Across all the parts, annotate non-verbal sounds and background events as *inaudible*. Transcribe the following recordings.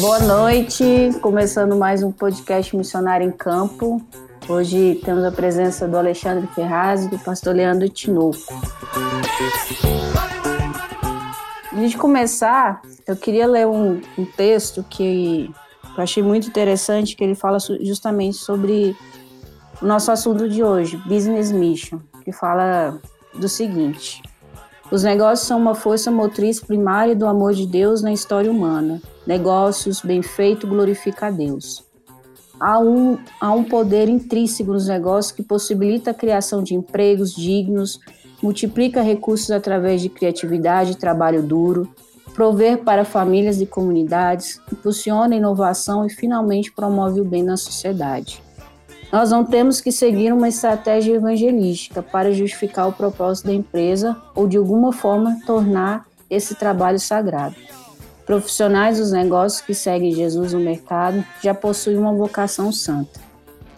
Boa noite, começando mais um podcast Missionário em Campo. Hoje temos a presença do Alexandre Ferraz e do pastor Leandro Tinoco. Antes de começar, eu queria ler um, um texto que eu achei muito interessante, que ele fala justamente sobre o nosso assunto de hoje, Business Mission, que fala do seguinte: os negócios são uma força motriz primária do amor de Deus na história humana. Negócios bem feito glorifica a Deus. Há um, há um poder intrínseco nos negócios que possibilita a criação de empregos dignos, multiplica recursos através de criatividade e trabalho duro, prover para famílias e comunidades, impulsiona a inovação e finalmente promove o bem na sociedade. Nós não temos que seguir uma estratégia evangelística para justificar o propósito da empresa ou de alguma forma tornar esse trabalho sagrado. Profissionais dos negócios que seguem Jesus no mercado já possuem uma vocação santa.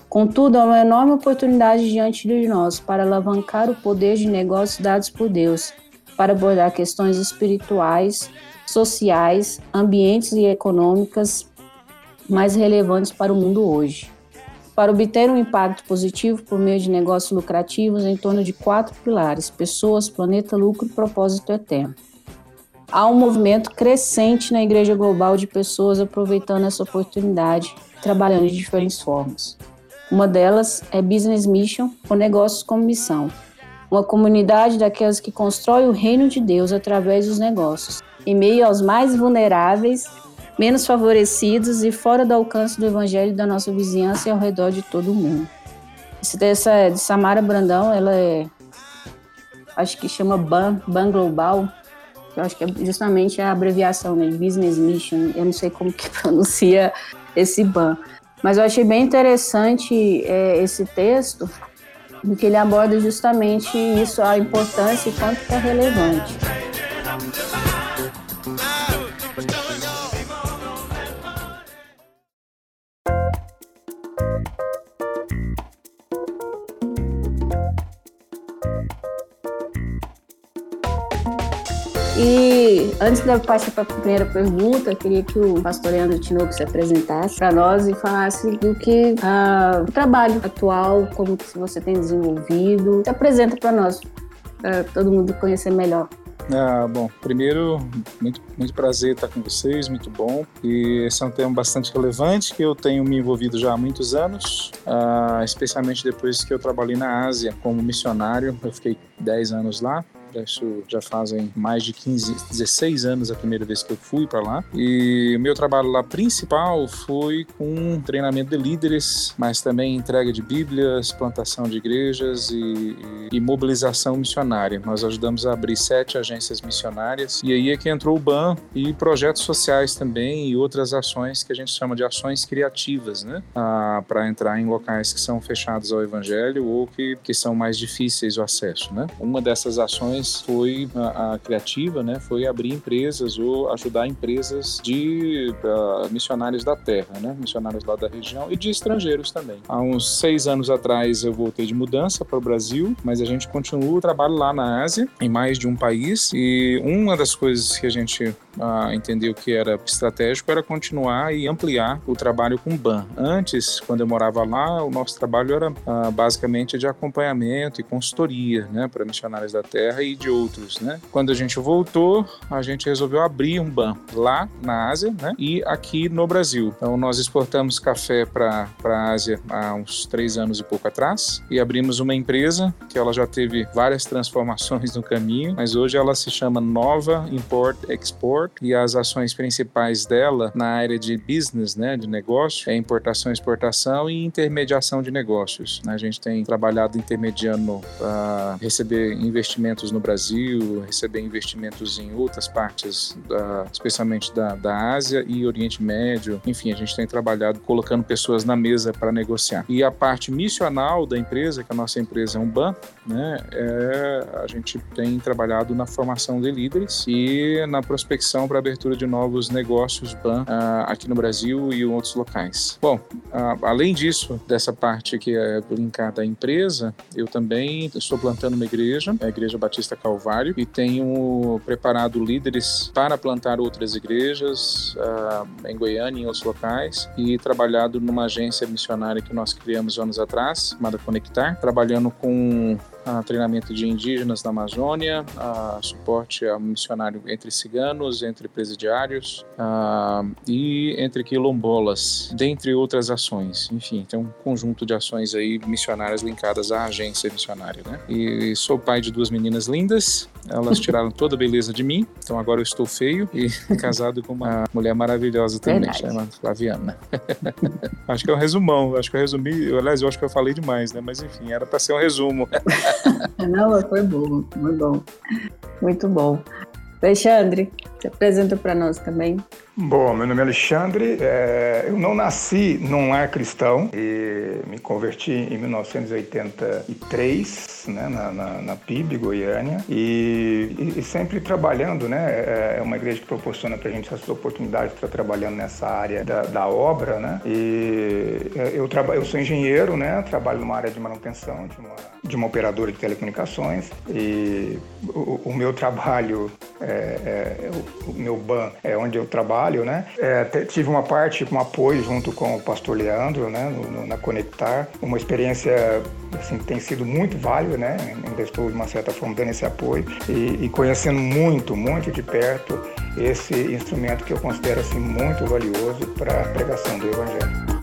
Contudo, há uma enorme oportunidade diante de nós para alavancar o poder de negócios dados por Deus, para abordar questões espirituais, sociais, ambientes e econômicas mais relevantes para o mundo hoje para obter um impacto positivo por meio de negócios lucrativos em torno de quatro pilares: pessoas, planeta, lucro e propósito eterno. Há um movimento crescente na Igreja Global de pessoas aproveitando essa oportunidade, trabalhando de diferentes formas. Uma delas é Business Mission, ou Negócios como Missão, uma comunidade daquelas que constrói o reino de Deus através dos negócios, em meio aos mais vulneráveis menos favorecidos e fora do alcance do evangelho da nossa vizinhança e ao redor de todo o mundo. Esse dessa de Samara Brandão, ela é acho que chama BAN, BAN Global, eu acho que é justamente a abreviação, né, Business Mission, eu não sei como que *laughs* pronuncia esse BAN, mas eu achei bem interessante é, esse texto, porque ele aborda justamente isso, a importância e quanto que é relevante. Antes de eu passar para a primeira pergunta, eu queria que o pastor Leandro Tinoco se apresentasse para nós e falasse do que uh, o trabalho atual, como que você tem desenvolvido. Se apresenta para nós, para todo mundo conhecer melhor. Ah, bom, primeiro, muito, muito prazer estar com vocês, muito bom. E esse é um tema bastante relevante que eu tenho me envolvido já há muitos anos, ah, especialmente depois que eu trabalhei na Ásia como missionário. Eu fiquei 10 anos lá isso já fazem mais de 15, 16 anos a primeira vez que eu fui para lá. E o meu trabalho lá principal foi com treinamento de líderes, mas também entrega de bíblias, plantação de igrejas e, e, e mobilização missionária. Nós ajudamos a abrir sete agências missionárias e aí é que entrou o BAN e projetos sociais também e outras ações que a gente chama de ações criativas, né? Ah, para entrar em locais que são fechados ao evangelho ou que, que são mais difíceis o acesso, né? Uma dessas ações foi a, a, criativa, né, foi abrir empresas ou ajudar empresas de missionários da terra, né, missionários lá da região e de estrangeiros também. Há uns seis anos atrás eu voltei de mudança para o Brasil, mas a gente continua o trabalho lá na Ásia, em mais de um país e uma das coisas que a gente uh, entendeu que era estratégico era continuar e ampliar o trabalho com BAN. Antes, quando eu morava lá, o nosso trabalho era uh, basicamente de acompanhamento e consultoria, né, para missionários da terra e de outros, né? Quando a gente voltou, a gente resolveu abrir um ban lá na Ásia, né? E aqui no Brasil. Então nós exportamos café para a Ásia há uns três anos e pouco atrás e abrimos uma empresa que ela já teve várias transformações no caminho, mas hoje ela se chama Nova Import Export e as ações principais dela na área de business, né, de negócio, é importação, exportação e intermediação de negócios. Né? A gente tem trabalhado intermediando para receber investimentos no Brasil, receber investimentos em outras partes, da, especialmente da, da Ásia e Oriente Médio. Enfim, a gente tem trabalhado colocando pessoas na mesa para negociar. E a parte missional da empresa, que a nossa empresa é um ban, né, é, a gente tem trabalhado na formação de líderes e na prospecção disposição para abertura de novos negócios BAN uh, aqui no Brasil e em outros locais. Bom, uh, além disso, dessa parte que é linkada à empresa, eu também estou plantando uma igreja, a Igreja Batista Calvário, e tenho preparado líderes para plantar outras igrejas uh, em Goiânia e em outros locais e trabalhado numa agência missionária que nós criamos anos atrás, chamada Conectar, trabalhando com a treinamento de indígenas na Amazônia, a suporte a missionário entre ciganos, entre presidiários e entre quilombolas, dentre outras ações. Enfim, tem um conjunto de ações aí missionárias linkadas à agência missionária, né? E sou pai de duas meninas lindas, elas tiraram toda a beleza de mim, então agora eu estou feio e *laughs* casado com uma mulher maravilhosa também, chamada Flaviana. *laughs* acho que é um resumão, acho que eu resumi, aliás, eu acho que eu falei demais, né? Mas enfim, era para ser um resumo. *laughs* Não, foi bom, foi bom. Muito bom. Alexandre, se apresenta para nós também. Bom, meu nome é Alexandre, é, eu não nasci num lar cristão e me converti em 1983 né, na, na, na PIB, Goiânia, e, e, sempre trabalhando, né, é, é uma igreja que proporciona para a gente essas oportunidades de estar trabalhando nessa área da, da obra, né, e é, eu, eu sou engenheiro, né, trabalho numa área de manutenção de uma, de uma operadora de telecomunicações e o, o meu trabalho, é, é, o, o meu ban é onde eu trabalho, trabalho, né? É, tive uma parte, um apoio junto com o pastor Leandro, né, no, no, na Conectar, uma experiência assim, tem sido muito válida, né? Ainda estou, de uma certa forma, dando esse apoio e, e conhecendo muito, muito de perto esse instrumento que eu considero assim, muito valioso para a pregação do Evangelho.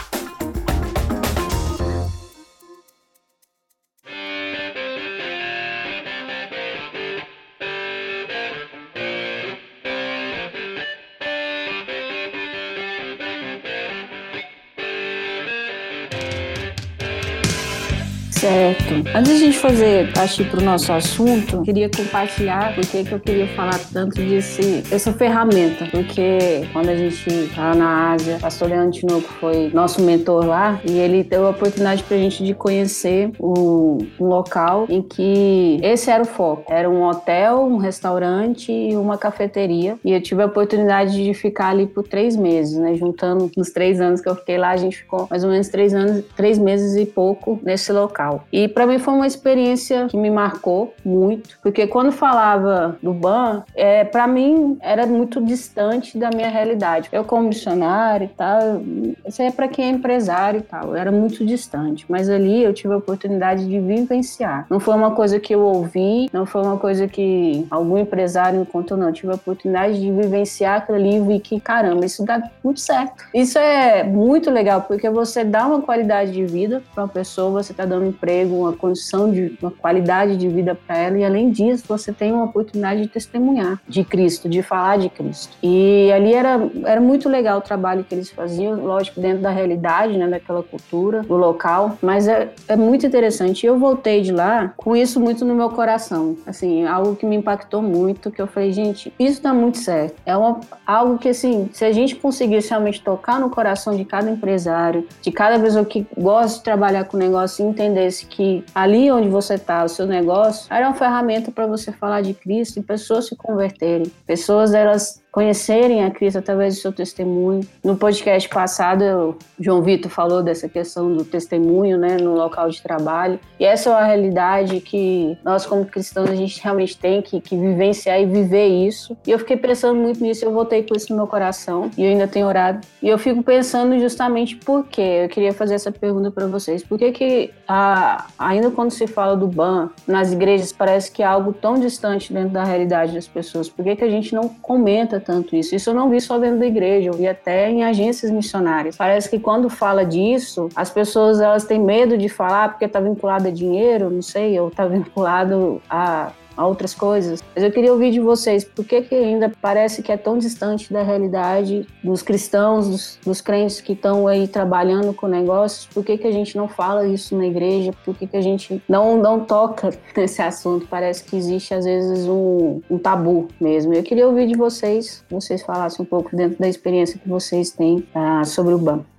Antes de a gente fazer partir para o nosso assunto, queria compartilhar porque que eu queria falar tanto desse, dessa ferramenta. Porque quando a gente estava na Ásia, o pastor Leandro Tinoco foi nosso mentor lá e ele deu a oportunidade para a gente de conhecer um, um local em que esse era o foco. Era um hotel, um restaurante e uma cafeteria. E eu tive a oportunidade de ficar ali por três meses, né? Juntando nos três anos que eu fiquei lá, a gente ficou mais ou menos três anos, três meses e pouco nesse local. E para mim foi uma experiência que me marcou muito, porque quando falava do ban, é, para mim era muito distante da minha realidade. Eu como missionário e tal, isso é para quem é empresário e tal, era muito distante, mas ali eu tive a oportunidade de vivenciar. Não foi uma coisa que eu ouvi, não foi uma coisa que algum empresário me contou, não. Eu tive a oportunidade de vivenciar aquilo ali e vi que, caramba, isso dá muito certo. Isso é muito legal, porque você dá uma qualidade de vida para uma pessoa, você está dando emprego, uma condição de uma qualidade de vida para ela e além disso você tem uma oportunidade de testemunhar de Cristo, de falar de Cristo. E ali era era muito legal o trabalho que eles faziam, lógico dentro da realidade, né, daquela cultura, do local, mas é, é muito interessante. Eu voltei de lá com isso muito no meu coração, assim, algo que me impactou muito, que eu falei, gente, isso dá muito certo. É uma, algo que assim, se a gente conseguisse realmente tocar no coração de cada empresário, de cada pessoa que gosta de trabalhar com negócio e entender que ali onde você está, o seu negócio, era uma ferramenta para você falar de Cristo e pessoas se converterem. Pessoas, elas conhecerem a Cristo através do seu testemunho. No podcast passado, o João Vitor falou dessa questão do testemunho, né, no local de trabalho. E essa é uma realidade que nós, como cristãos, a gente realmente tem que, que vivenciar e viver isso. E eu fiquei pensando muito nisso, eu voltei com isso no meu coração e eu ainda tenho orado. E eu fico pensando justamente por quê. Eu queria fazer essa pergunta para vocês. Por que que, a, ainda quando se fala do BAN, nas igrejas parece que é algo tão distante dentro da realidade das pessoas? Por que que a gente não comenta tanto isso. Isso eu não vi só dentro da igreja, eu vi até em agências missionárias. Parece que quando fala disso, as pessoas elas têm medo de falar porque está vinculado a dinheiro, não sei, ou está *laughs* vinculado a a outras coisas. Mas eu queria ouvir de vocês, por que, que ainda parece que é tão distante da realidade dos cristãos, dos, dos crentes que estão aí trabalhando com negócios? Por que, que a gente não fala isso na igreja? Por que, que a gente não, não toca *laughs* nesse assunto? Parece que existe, às vezes, um, um tabu mesmo. Eu queria ouvir de vocês, vocês falassem um pouco dentro da experiência que vocês têm uh, sobre o banco.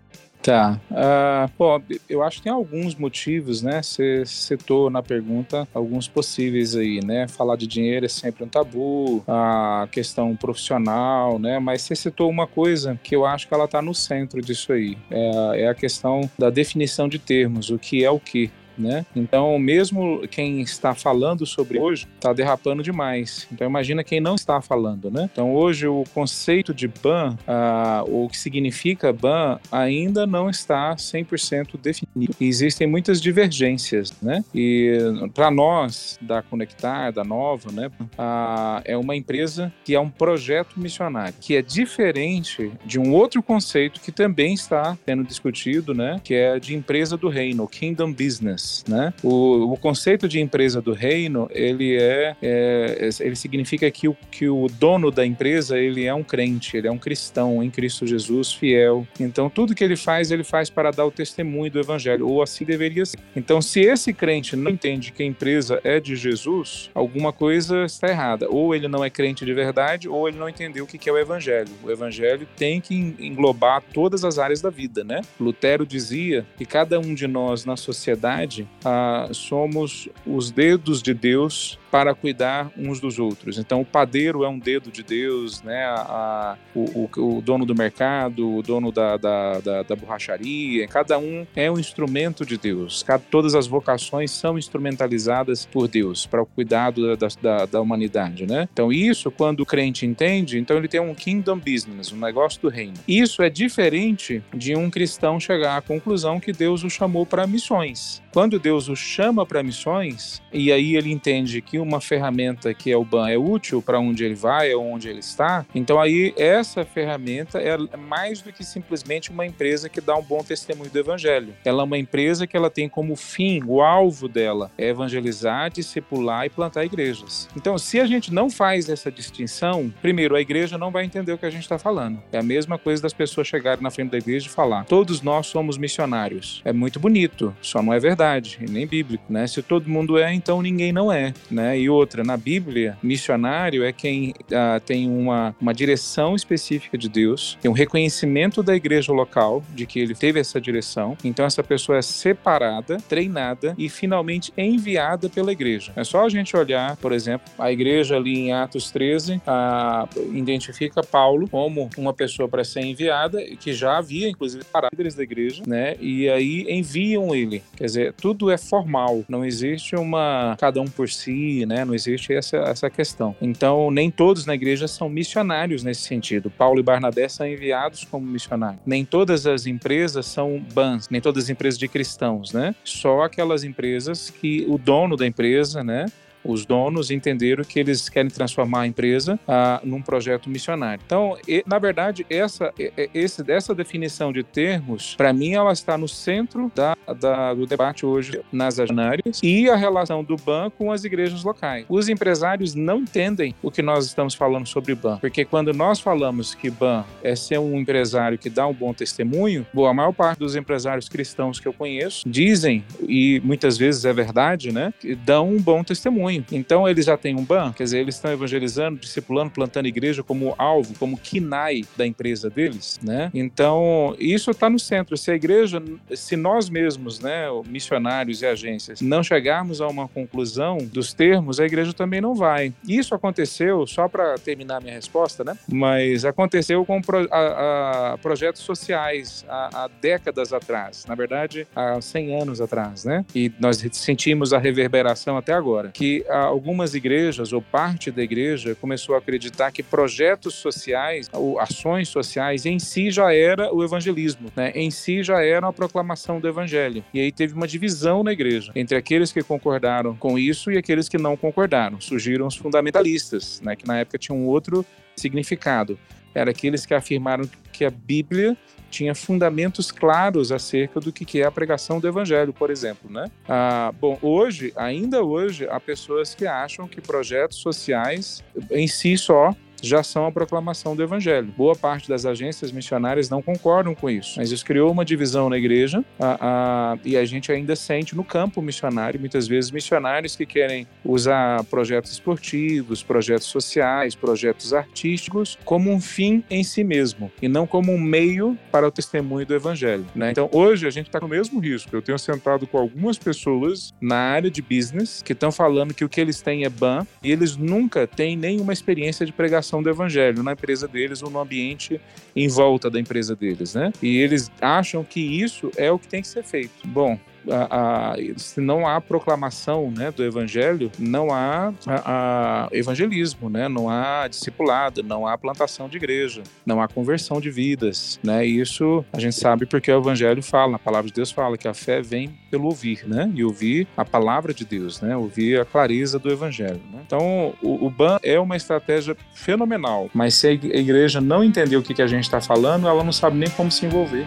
Tá. Uh, bom, eu acho que tem alguns motivos, né? Você citou na pergunta alguns possíveis aí, né? Falar de dinheiro é sempre um tabu, a questão profissional, né? Mas você citou uma coisa que eu acho que ela está no centro disso aí. É, é a questão da definição de termos, o que é o que né? Então, mesmo quem está falando sobre hoje está derrapando demais. Então, imagina quem não está falando, né? Então, hoje o conceito de ban, ah, o que significa ban, ainda não está 100% definido. E existem muitas divergências, né? E para nós da Conectar, da Nova, né, ah, é uma empresa que é um projeto missionário, que é diferente de um outro conceito que também está sendo discutido, né? Que é de empresa do reino, Kingdom Business né? O, o conceito de empresa do reino, ele é, é, ele significa que o, que o dono da empresa, ele é um crente, ele é um cristão em Cristo Jesus, fiel. Então, tudo que ele faz, ele faz para dar o testemunho do evangelho, ou assim deveria ser. Então, se esse crente não entende que a empresa é de Jesus, alguma coisa está errada. Ou ele não é crente de verdade, ou ele não entendeu o que é o evangelho. O evangelho tem que englobar todas as áreas da vida, né? Lutero dizia que cada um de nós na sociedade ah, somos os dedos de Deus para cuidar uns dos outros. Então, o padeiro é um dedo de Deus, né? A, a, o, o, dono do mercado, o dono da, da, da, da, borracharia, cada um é um instrumento de Deus. Cada, todas as vocações são instrumentalizadas por Deus para o cuidado da, da, da humanidade, né? Então, isso, quando o crente entende, então ele tem um kingdom business, um negócio do reino. Isso é diferente de um cristão chegar à conclusão que Deus o chamou para missões. Quando Deus o chama para missões, e aí ele entende que uma ferramenta que é o BAN é útil para onde ele vai, é onde ele está, então aí essa ferramenta é mais do que simplesmente uma empresa que dá um bom testemunho do evangelho. Ela é uma empresa que ela tem como fim, o alvo dela é evangelizar, discipular e plantar igrejas. Então, se a gente não faz essa distinção, primeiro, a igreja não vai entender o que a gente está falando. É a mesma coisa das pessoas chegarem na frente da igreja e falar: todos nós somos missionários. É muito bonito, só não é verdade e nem bíblico, né? Se todo mundo é, então ninguém não é, né? E outra, na Bíblia, missionário é quem uh, tem uma, uma direção específica de Deus, tem um reconhecimento da igreja local de que ele teve essa direção, então essa pessoa é separada, treinada e finalmente enviada pela igreja. É só a gente olhar, por exemplo, a igreja ali em Atos 13 uh, identifica Paulo como uma pessoa para ser enviada, que já havia, inclusive, líderes da igreja, né? E aí enviam ele. Quer dizer, tudo é formal, não existe uma cada um por si, né? Não existe essa, essa questão. Então, nem todos na igreja são missionários nesse sentido. Paulo e Barnabé são enviados como missionários. Nem todas as empresas são bans, nem todas as empresas de cristãos, né? Só aquelas empresas que o dono da empresa, né? Os donos entenderam que eles querem transformar a empresa ah, num projeto missionário. Então, e, na verdade, essa, esse, essa definição de termos, para mim, ela está no centro da, da, do debate hoje nas agenárias e a relação do BAN com as igrejas locais. Os empresários não entendem o que nós estamos falando sobre BAN, porque quando nós falamos que BAN é ser um empresário que dá um bom testemunho, boa, a maior parte dos empresários cristãos que eu conheço dizem, e muitas vezes é verdade, né, que dão um bom testemunho então eles já têm um ban, quer dizer, eles estão evangelizando, discipulando, plantando igreja como alvo, como KINAI da empresa deles, né? Então isso está no centro. Se a igreja, se nós mesmos, né, missionários e agências, não chegarmos a uma conclusão dos termos, a igreja também não vai. Isso aconteceu, só para terminar minha resposta, né? Mas aconteceu com pro, a, a projetos sociais há, há décadas atrás, na verdade, há 100 anos atrás, né? E nós sentimos a reverberação até agora, que algumas igrejas ou parte da igreja começou a acreditar que projetos sociais ou ações sociais em si já era o evangelismo, né? Em si já era a proclamação do evangelho. E aí teve uma divisão na igreja entre aqueles que concordaram com isso e aqueles que não concordaram. Surgiram os fundamentalistas, né? Que na época tinham um outro significado. Era aqueles que afirmaram que a Bíblia tinha fundamentos claros acerca do que é a pregação do evangelho, por exemplo, né? Ah, bom, hoje, ainda hoje, há pessoas que acham que projetos sociais em si só já são a proclamação do evangelho. Boa parte das agências missionárias não concordam com isso, mas isso criou uma divisão na igreja a, a, e a gente ainda sente no campo missionário, muitas vezes missionários que querem usar projetos esportivos, projetos sociais, projetos artísticos como um fim em si mesmo e não como um meio para o testemunho do evangelho. Né? Então hoje a gente está com o mesmo risco. Eu tenho sentado com algumas pessoas na área de business que estão falando que o que eles têm é ban e eles nunca têm nenhuma experiência de pregação do evangelho na empresa deles ou no ambiente em volta da empresa deles, né? E eles acham que isso é o que tem que ser feito. Bom, a, a, se não há proclamação né, do evangelho, não há a, evangelismo, né? não há discipulado, não há plantação de igreja, não há conversão de vidas. Né? Isso a gente sabe porque o evangelho fala, a palavra de Deus fala que a fé vem pelo ouvir, né? E ouvir a palavra de Deus, né? Ouvir a clareza do evangelho. Né? Então, o, o BAN é uma estratégia fenomenal, mas se a igreja não entender o que, que a gente está falando, ela não sabe nem como se envolver.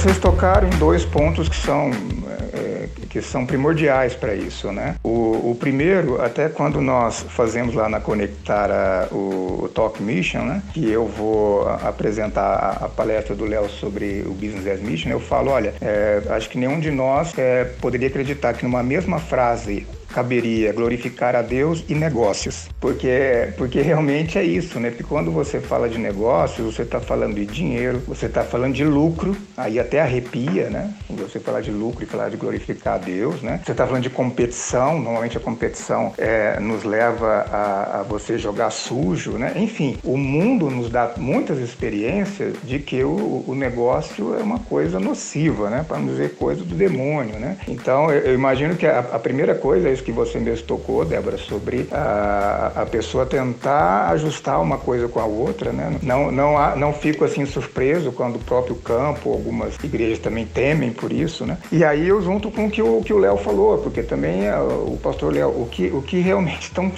Vocês tocaram em dois pontos que são, é, que são primordiais para isso, né? O, o, primeiro, até quando nós fazemos lá na Conectar a, o, o, Talk Mission, né? Que eu vou apresentar a, a palestra do Léo sobre o Business as Mission, eu falo, olha, é, acho que nenhum de nós é, poderia acreditar que numa mesma frase caberia glorificar a Deus e negócios, porque porque realmente é isso, né? Porque quando você fala de negócios, você está falando de dinheiro, você está falando de lucro, aí até arrepia, né? Você falar de lucro e falar de glorificar a Deus, né? Você está falando de competição, normalmente a competição é, nos leva a, a, você jogar sujo, né? Enfim, o mundo nos dá muitas experiências de que o, o negócio é uma coisa nociva, né? Para não dizer coisa do demônio, né? Então eu, eu imagino que a, a primeira coisa é que você mesmo tocou, Débora, sobre a, a pessoa tentar ajustar uma coisa com a outra, né? Não, não, há, não fico assim surpreso quando o próprio campo, algumas igrejas também temem por isso, né? E aí eu junto com o que o Léo falou, porque também é, o pastor Léo, o que, o que realmente estão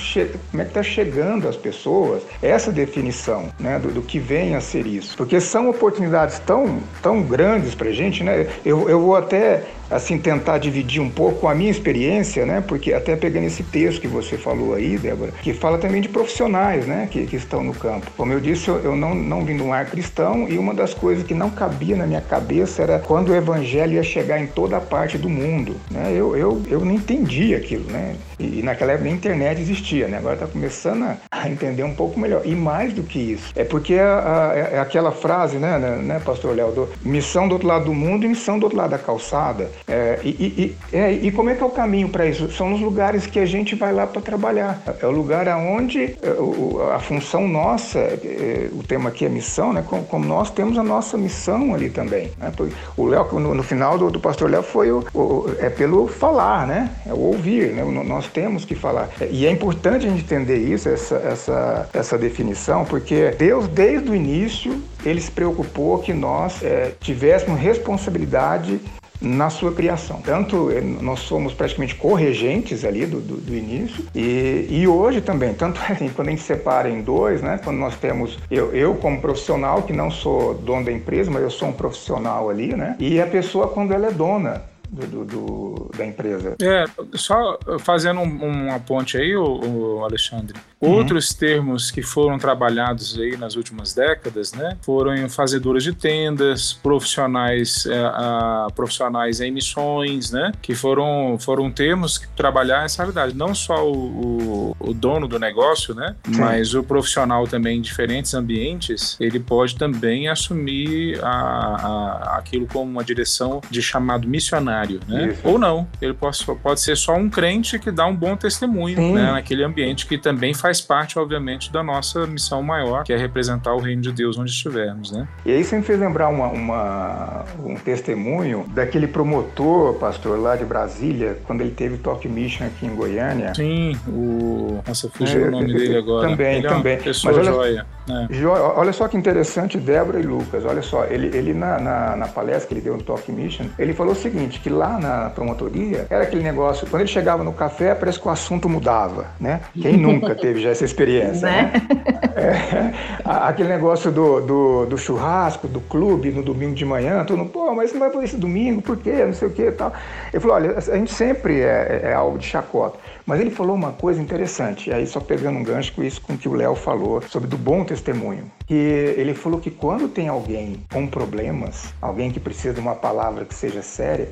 como é que está chegando às pessoas, essa definição, né, do, do, que vem a ser isso, porque são oportunidades tão tão grandes para gente, né? Eu, eu vou até assim tentar dividir um pouco a minha experiência, né? Porque até pegando esse texto que você falou aí, Débora, que fala também de profissionais, né? Que, que estão no campo. Como eu disse, eu, eu não, não vim de um ar cristão e uma das coisas que não cabia na minha cabeça era quando o evangelho ia chegar em toda a parte do mundo, né? Eu, eu, eu não entendi aquilo, né? E, naquela época a internet existia, né? Agora está começando a, entender um pouco melhor. E mais do que isso, é porque é aquela frase, né, né, né pastor Léo, do, missão do outro lado do mundo e missão do outro lado da calçada. É, e, e, é, e, como é que é o caminho para isso? São nos lugares que a gente vai lá para trabalhar. É o lugar aonde é, a função nossa, é, o tema aqui é missão, né? Como, como, nós temos a nossa missão ali também. Né? O Léo, no, no, final do, do pastor Léo, foi o, o, é pelo falar, né? É o ouvir, né? Nós temos que falar. E é importante a gente entender isso, essa, essa, essa definição, porque Deus, desde o início, ele se preocupou que nós é, tivéssemos responsabilidade na sua criação. Tanto eh, nós somos praticamente corregentes ali do, do, do início e, e, hoje também, tanto assim, quando a gente separa em dois, né, quando nós temos eu, eu como profissional, que não sou dono da empresa, mas eu sou um profissional ali, né, e a pessoa quando ela é dona do, do, da empresa. É, só fazendo um, uma ponte aí, o, o Alexandre. Uhum. Outros termos que foram trabalhados aí nas últimas décadas, né, foram fazedoras de tendas, profissionais, é, a, profissionais em missões, né, que foram, foram termos que trabalhar essa realidade. Não só o, o, o dono do negócio, né, Sim. mas o profissional também em diferentes ambientes, ele pode também assumir a, a, aquilo como uma direção de chamado missionário missionário, né? Ou não, ele pode, pode ser só um crente que dá um bom testemunho né? naquele ambiente que também faz parte, obviamente, da nossa missão maior, que é representar o reino de Deus onde estivermos, né? E aí você me fez lembrar uma, uma, um testemunho daquele promotor, pastor, lá de Brasília, quando ele teve Talk Mission aqui em Goiânia. Sim, o... Nossa, fugiu é, o nome dele agora. Também, ele também. É uma pessoa Mas olha, joia É. Olha só que interessante, Débora e Lucas. Olha só, ele, ele na, na, na, palestra que ele deu no Talk Mission, ele falou o seguinte: que lá na promotoria era aquele negócio, quando ele chegava no café, parece que o assunto mudava, né? Quem *laughs* nunca teve já essa experiência, né? né? É, aquele negócio do, do, do, churrasco, do clube, no domingo de manhã, todo mundo, pô, mas não vai poder esse domingo, por quê? Não sei o quê e tal. Ele falou: olha, a gente sempre é, é, é alvo de chacota. Mas ele falou uma coisa interessante, e aí só pegando um gancho com isso com que o Léo falou sobre do bom testemunho. Que ele falou que quando tem alguém com problemas, alguém que precisa de uma palavra que seja séria,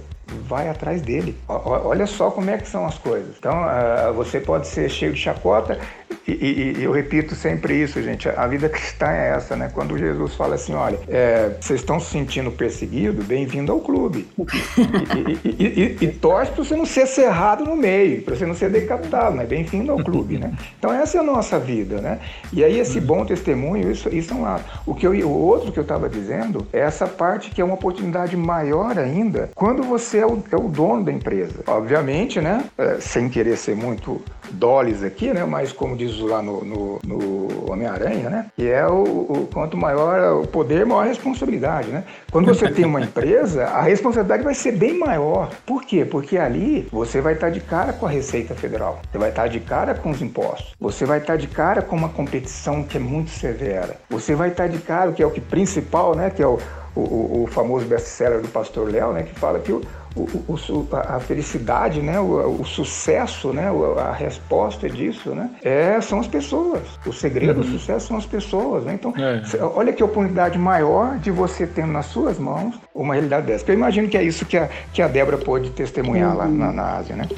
vai atrás dele. Olha só como é que são as coisas. Então, uh, você pode ser cheio de chacota, e, e, e, eu repito sempre isso, gente. A vida cristã é essa, né? Quando Jesus fala assim: olha, é, vocês estão se sentindo perseguido, bem-vindo ao clube. *laughs* e, e, torce para você não ser cerrado no meio, para você não ser decapitado, né? Bem-vindo ao clube, né? *laughs* Então, essa é a nossa vida, né? E aí, esse bom testemunho, isso, isso é um lado. O, que eu, o outro que eu estava dizendo é essa parte que é uma oportunidade maior ainda quando você é o, é o dono da empresa. Obviamente, né? É, sem querer ser muito dólares aqui, né? Mas como diz lá no, no, no Homem-Aranha, né? Que é o, o, quanto maior o poder, maior a responsabilidade, né? Quando você tem uma empresa, a responsabilidade vai ser bem maior. Por quê? Porque ali você vai estar de cara com a Receita Federal, você vai estar de cara com os impostos, você vai estar de cara com uma competição que é muito severa, você vai estar de cara, que é o que principal, né? Que é o, o, o famoso best-seller do Pastor Léo, né? Que fala que o o, o, a felicidade, né, o, o, sucesso, né, a resposta disso, né, é, são as pessoas. O segredo uhum. do sucesso são as pessoas. Né? Então, é. olha que oportunidade maior de você ter nas suas mãos uma realidade dessa. Porque eu imagino que é isso que a, que a Débora pôde testemunhar uhum. lá na, na Ásia, né?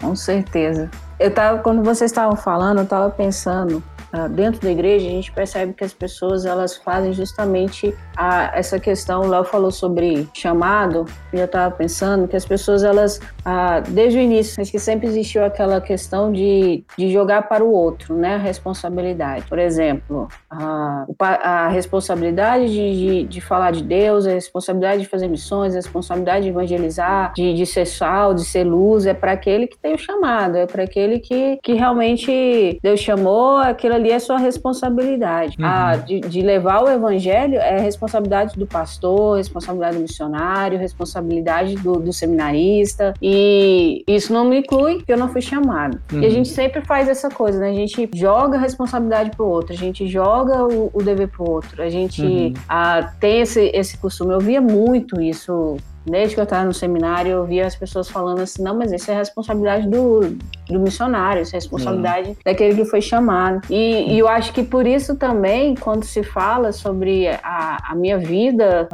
Com certeza. Eu tava, quando vocês estavam falando, eu estava pensando dentro da igreja, a gente percebe que as pessoas elas fazem justamente a, essa questão. O Léo falou sobre chamado, e eu estava pensando que as pessoas, elas, a, desde o início, acho que sempre existiu aquela questão de, de jogar para o outro, né? A responsabilidade. Por exemplo, a, a responsabilidade de, de, de, falar de Deus, a responsabilidade de fazer missões, a responsabilidade de evangelizar, de, de ser sal, de ser luz, é para aquele que tem o chamado, é para aquele que, que realmente Deus chamou, aquilo ali é sua responsabilidade. Uhum. A, de, de, levar o evangelho é responsabilidade do pastor, responsabilidade do missionário, responsabilidade do, do seminarista. E isso não me inclui, porque eu não fui chamado. Uhum. E a uhum. gente sempre faz essa coisa, né? A gente joga a responsabilidade pro outro, a gente joga o, o dever pro outro, a gente uhum. a, tem esse, esse costume. Eu via muito isso Desde que eu estava no seminário, eu via as pessoas falando assim: não, mas isso é responsabilidade do, do missionário, isso é responsabilidade uhum. daquele que foi chamado. E, e, eu acho que por isso também, quando se fala sobre a, a minha vida,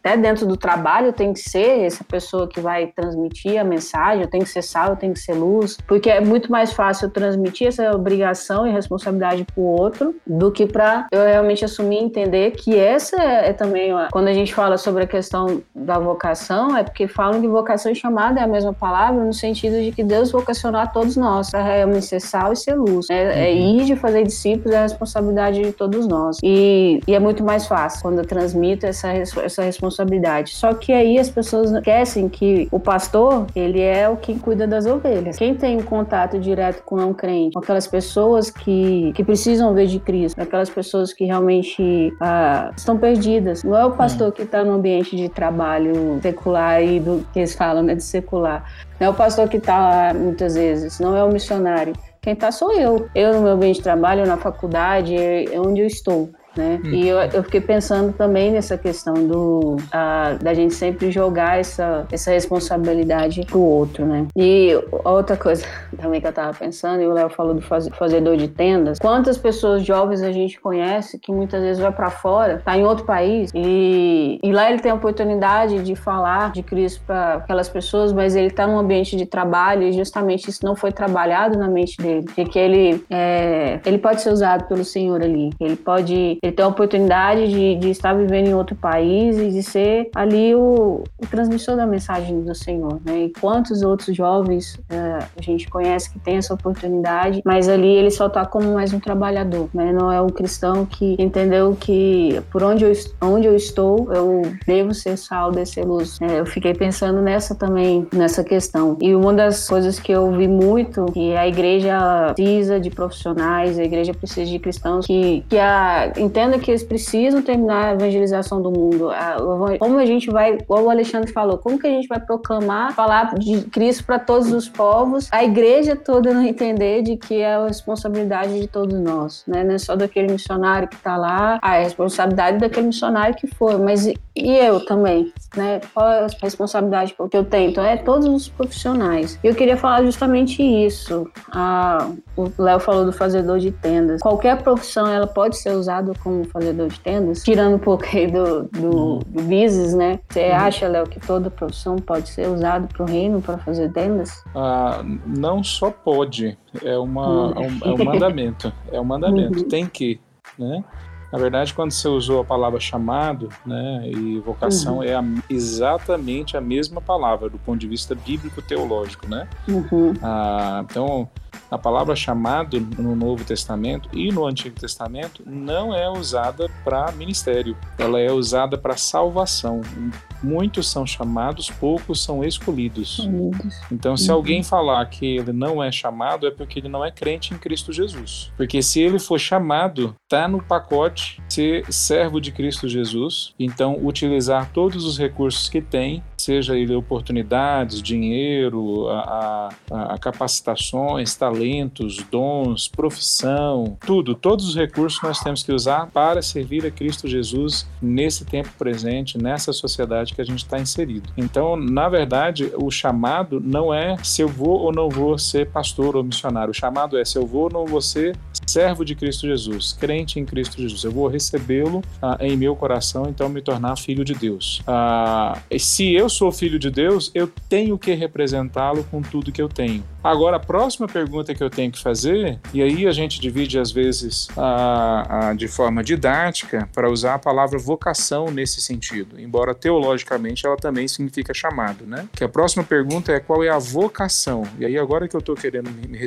até dentro do trabalho, tenho que ser essa pessoa que vai transmitir a mensagem, eu tenho que ser sal, eu tenho que ser luz, porque é muito mais fácil eu transmitir essa obrigação e responsabilidade para o outro do que para eu realmente assumir e entender que essa é, é também, quando a gente fala sobre a questão da vocação vocação é porque falam que vocação e chamada é a mesma palavra no sentido de que Deus vocacionou a todos nós para realmente ser sal e ser luz. É, é uhum. é ir de fazer discípulos é a responsabilidade de todos nós. E, e, é muito mais fácil quando eu transmito essa, essa responsabilidade. Só que aí as pessoas esquecem que o pastor, ele é o que cuida das ovelhas. Quem tem um contato direto com um crente, com aquelas pessoas que, que precisam ver de Cristo, aquelas pessoas que realmente ah, estão perdidas. Não é o pastor uhum. que está no ambiente de trabalho secular secular e do que eles falam, né, de secular. Não é o pastor que está lá muitas vezes, não é o missionário. Quem está sou eu. Eu no meu bem de trabalho, na faculdade, é onde eu estou né? Hum. E eu, eu, fiquei pensando também nessa questão do a, da gente sempre jogar essa, essa responsabilidade pro outro, né? E outra coisa *laughs* também que eu tava pensando, e o Léo falou do faz, fazedor de tendas, quantas pessoas jovens a gente conhece que muitas vezes vai para fora, tá em outro país, e, e lá ele tem a oportunidade de falar de Cristo para aquelas pessoas, mas ele tá num ambiente de trabalho e justamente isso não foi trabalhado na mente dele, de que ele, é, ele pode ser usado pelo Senhor ali, ele pode ele tem a oportunidade de, de estar vivendo em outro país e de ser ali o, o transmissor da mensagem do Senhor, né? E quantos outros jovens uh, a gente conhece que tem essa oportunidade, mas ali ele só está como mais um trabalhador, né? Não é um cristão que entendeu que por onde eu, onde eu estou, eu devo ser sal, descer luz. É, eu fiquei pensando nessa também, nessa questão. E uma das coisas que eu vi muito, que a igreja precisa de profissionais, a igreja precisa de cristãos que, que a, entenda que eles precisam terminar a evangelização do mundo. Como a gente vai, como o Alexandre falou, como que a gente vai proclamar, falar de Cristo para todos os povos, a igreja toda não entender de que é a responsabilidade de todos nós, né? Não é só daquele missionário que está lá, a responsabilidade daquele missionário que foi, mas e eu também, né? Qual é a responsabilidade que eu tenho? Então, é todos os profissionais. Eu queria falar justamente isso. Ah, o Léo falou do fazedor de tendas. Qualquer profissão, ela pode ser usada como fazedor de tendas, tirando um pouco aí do, do, uhum. do business, né? Você uhum. acha, Léo, que toda profissão pode ser usada para o reino, para fazer tendas? Ah, não só pode, é, uma, uhum. é, um, é um mandamento. É um mandamento, uhum. tem que, né? Na verdade, quando você usou a palavra chamado né, e vocação, uhum. é a, exatamente a mesma palavra do ponto de vista bíblico-teológico. Né? Uhum. Ah, então, a palavra chamado no Novo Testamento e no Antigo Testamento não é usada para ministério, ela é usada para salvação. Muitos são chamados, poucos são escolhidos. Então, se uhum. alguém falar que ele não é chamado, é porque ele não é crente em Cristo Jesus. Porque se ele for chamado, tá no pacote ser servo de Cristo Jesus. Então, utilizar todos os recursos que tem seja ele oportunidades, dinheiro, a, a, a, capacitações, talentos, dons, profissão, tudo, todos os recursos nós temos que usar para servir a Cristo Jesus nesse tempo presente, nessa sociedade que a gente está inserido. Então, na verdade, o chamado não é se eu vou ou não vou ser pastor ou missionário. O chamado é se eu vou ou não vou ser servo de Cristo Jesus, crente em Cristo Jesus. Eu vou recebê-lo ah, em meu coração, então me tornar filho de Deus. Ah, se eu sou filho de Deus, eu tenho que representá-lo com tudo que eu tenho. Agora, a próxima pergunta que eu tenho que fazer, e aí a gente divide às vezes a, a, de forma didática para usar a palavra vocação nesse sentido, embora teologicamente ela também significa chamado, né? Que a próxima pergunta é qual é a vocação? E aí agora que eu estou querendo me, me,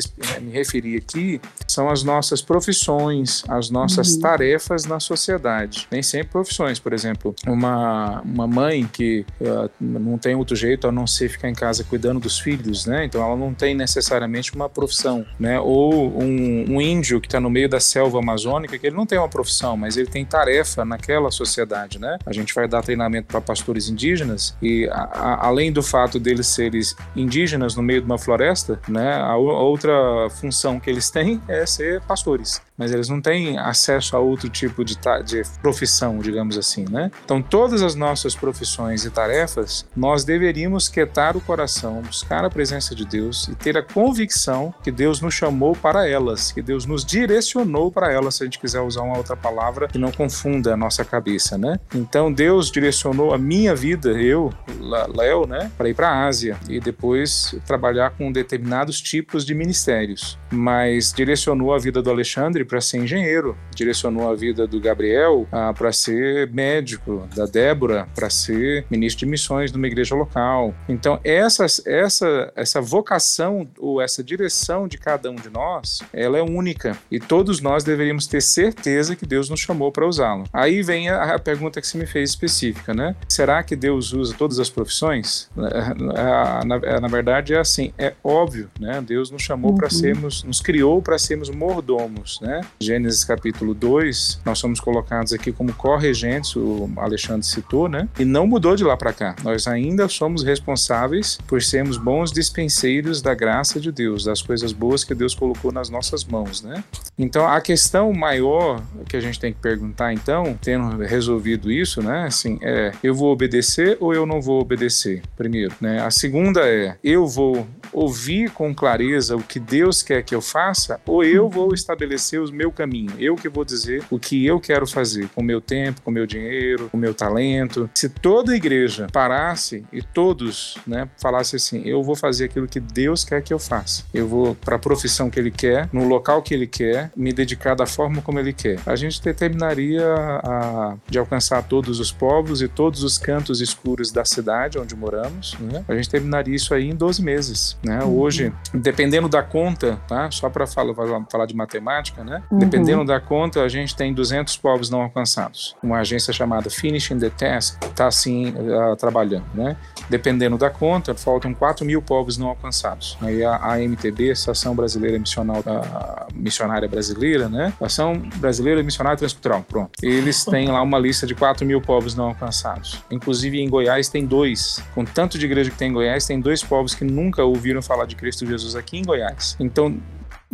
me, referir aqui são as nossas profissões, as nossas uhum. tarefas na sociedade. Nem sempre profissões, por exemplo, uma, uma mãe que uh, não tem outro jeito a não ser ficar em casa cuidando dos filhos, né? Então ela não tem necessariamente uma profissão, né? Ou um, um índio que está no meio da selva amazônica, que ele não tem uma profissão, mas ele tem tarefa naquela sociedade, né? A gente vai dar treinamento para pastores indígenas e a, a, além do fato deles serem indígenas no meio de uma floresta, né? A, a outra função que eles têm é ser pastores mas eles não têm acesso a outro tipo de, de profissão, digamos assim, né? Então, todas as nossas profissões e tarefas, nós deveríamos quietar o coração, buscar a presença de Deus e ter a convicção que Deus nos chamou para elas, que Deus nos direcionou para elas, se a gente quiser usar uma outra palavra que não confunda a nossa cabeça, né? Então, Deus direcionou a minha vida, eu, Léo, né, para ir para a Ásia e depois trabalhar com determinados tipos de ministérios, mas direcionou a vida do Alexandre para ser engenheiro, direcionou a vida do Gabriel ah, para ser médico, da Débora para ser ministro de missões numa igreja local. Então, essa, essa, essa vocação ou essa direção de cada um de nós, ela é única e todos nós deveríamos ter certeza que Deus nos chamou para usá-la. Aí vem a, a, pergunta que você me fez específica, né? Será que Deus usa todas as profissões? Na, na, na verdade, é assim, é óbvio, né? Deus nos chamou uhum. para sermos, nos criou para sermos mordomos, né? Gênesis capítulo 2, nós somos colocados aqui como corregentes, o Alexandre citou, né? E não mudou de lá para cá. Nós ainda somos responsáveis por sermos bons dispenseiros da graça de Deus, das coisas boas que Deus colocou nas nossas mãos, né? Então, a questão maior que a gente tem que perguntar, então, tendo resolvido isso, né? Assim, é, eu vou obedecer ou eu não vou obedecer? Primeiro, né? A segunda é, eu vou ouvir com clareza o que Deus quer que eu faça ou eu vou estabelecer o meu caminho? Eu que vou dizer o que eu quero fazer com o meu tempo, com o meu dinheiro, com o meu talento. Se toda a igreja parasse e todos, né, falasse assim, eu vou fazer aquilo que Deus quer que eu faça. Eu vou para a profissão que ele quer, no local que ele quer, me dedicar da forma como ele quer. A gente determinaria a, de alcançar todos os povos e todos os cantos escuros da cidade onde moramos, né? A gente terminaria isso aí em 12 meses Né? Hoje, dependendo da conta, tá? só para falar, falar de matemática, né? Uhum. dependendo da conta, a gente tem 200 povos não alcançados. Uma agência chamada Finishing the Task está assim uh, trabalhando. Né? Dependendo da conta, faltam 4 mil povos não alcançados. Aí a, a MTB, Estação Brasileira Missional, a Missionária Brasileira, né? Ação Brasileira Missionária Transcultural, pronto. Eles têm lá uma lista de 4 mil povos não alcançados. Inclusive em Goiás tem dois. Com tanto de igreja que tem em Goiás, tem dois povos que nunca ouviram falar de Cristo Jesus aqui em Goiás. Então,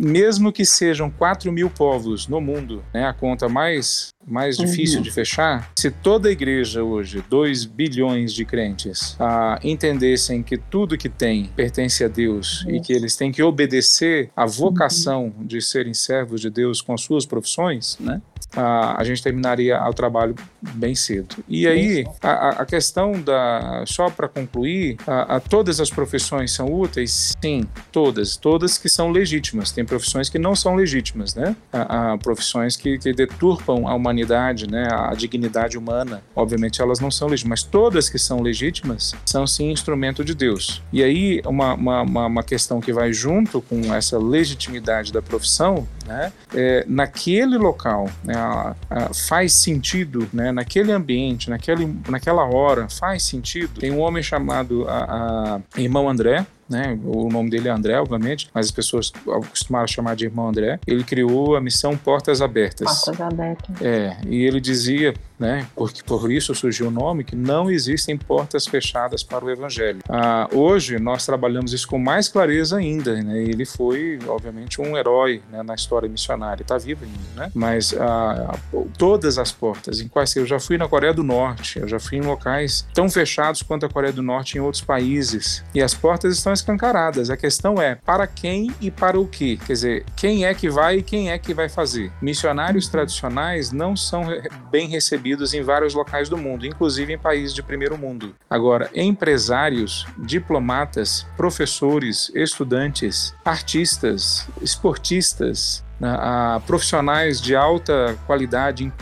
mesmo que sejam 4 mil povos no mundo, né, a conta mais mais uhum. difícil de fechar, se toda a igreja hoje, 2 bilhões de crentes, ah, entendessem que tudo que tem pertence a Deus e que eles têm que obedecer à vocação uhum. de serem servos de Deus com as suas profissões, né? Ah, a gente terminaria o trabalho bem cedo. E aí, a, a questão da. Só para concluir, a, a, todas as profissões são úteis? Sim, todas. Todas que são legítimas. Tem profissões que não são legítimas, né? A, profissões que, que deturpam a humanidade humanidade, né, a dignidade humana, obviamente elas não são legítimas, mas todas que são legítimas são sim instrumento de Deus. E aí uma, uma, uma questão que vai junto com essa legitimidade da profissão, né, é, naquele local, né, a, a, faz sentido, né, naquele ambiente, naquele, naquela hora, faz sentido. Tem um homem chamado a, Irmão André, né? O nome dele é André, obviamente, mas as pessoas acostumaram a chamar de irmão André. Ele criou a missão Portas Abertas. Portas Abertas. É, e ele dizia né? Porque por isso surgiu o nome que não existem portas fechadas para o Evangelho. Ah, hoje nós trabalhamos isso com mais clareza ainda, né? Ele foi, obviamente, um herói né, na história missionária, está vivo ainda, né? Mas ah, todas as portas, em quais eu já fui na Coreia do Norte, eu já fui em locais tão fechados quanto a Coreia do Norte em outros países, e as portas estão escancaradas. A questão é para quem e para o que. Quer dizer, quem é que vai e quem é que vai fazer. Missionários tradicionais não são bem recebidos em vários locais do mundo, inclusive em países de primeiro mundo. Agora, empresários, diplomatas, professores, estudantes, artistas, esportistas, a profissionais de alta qualidade em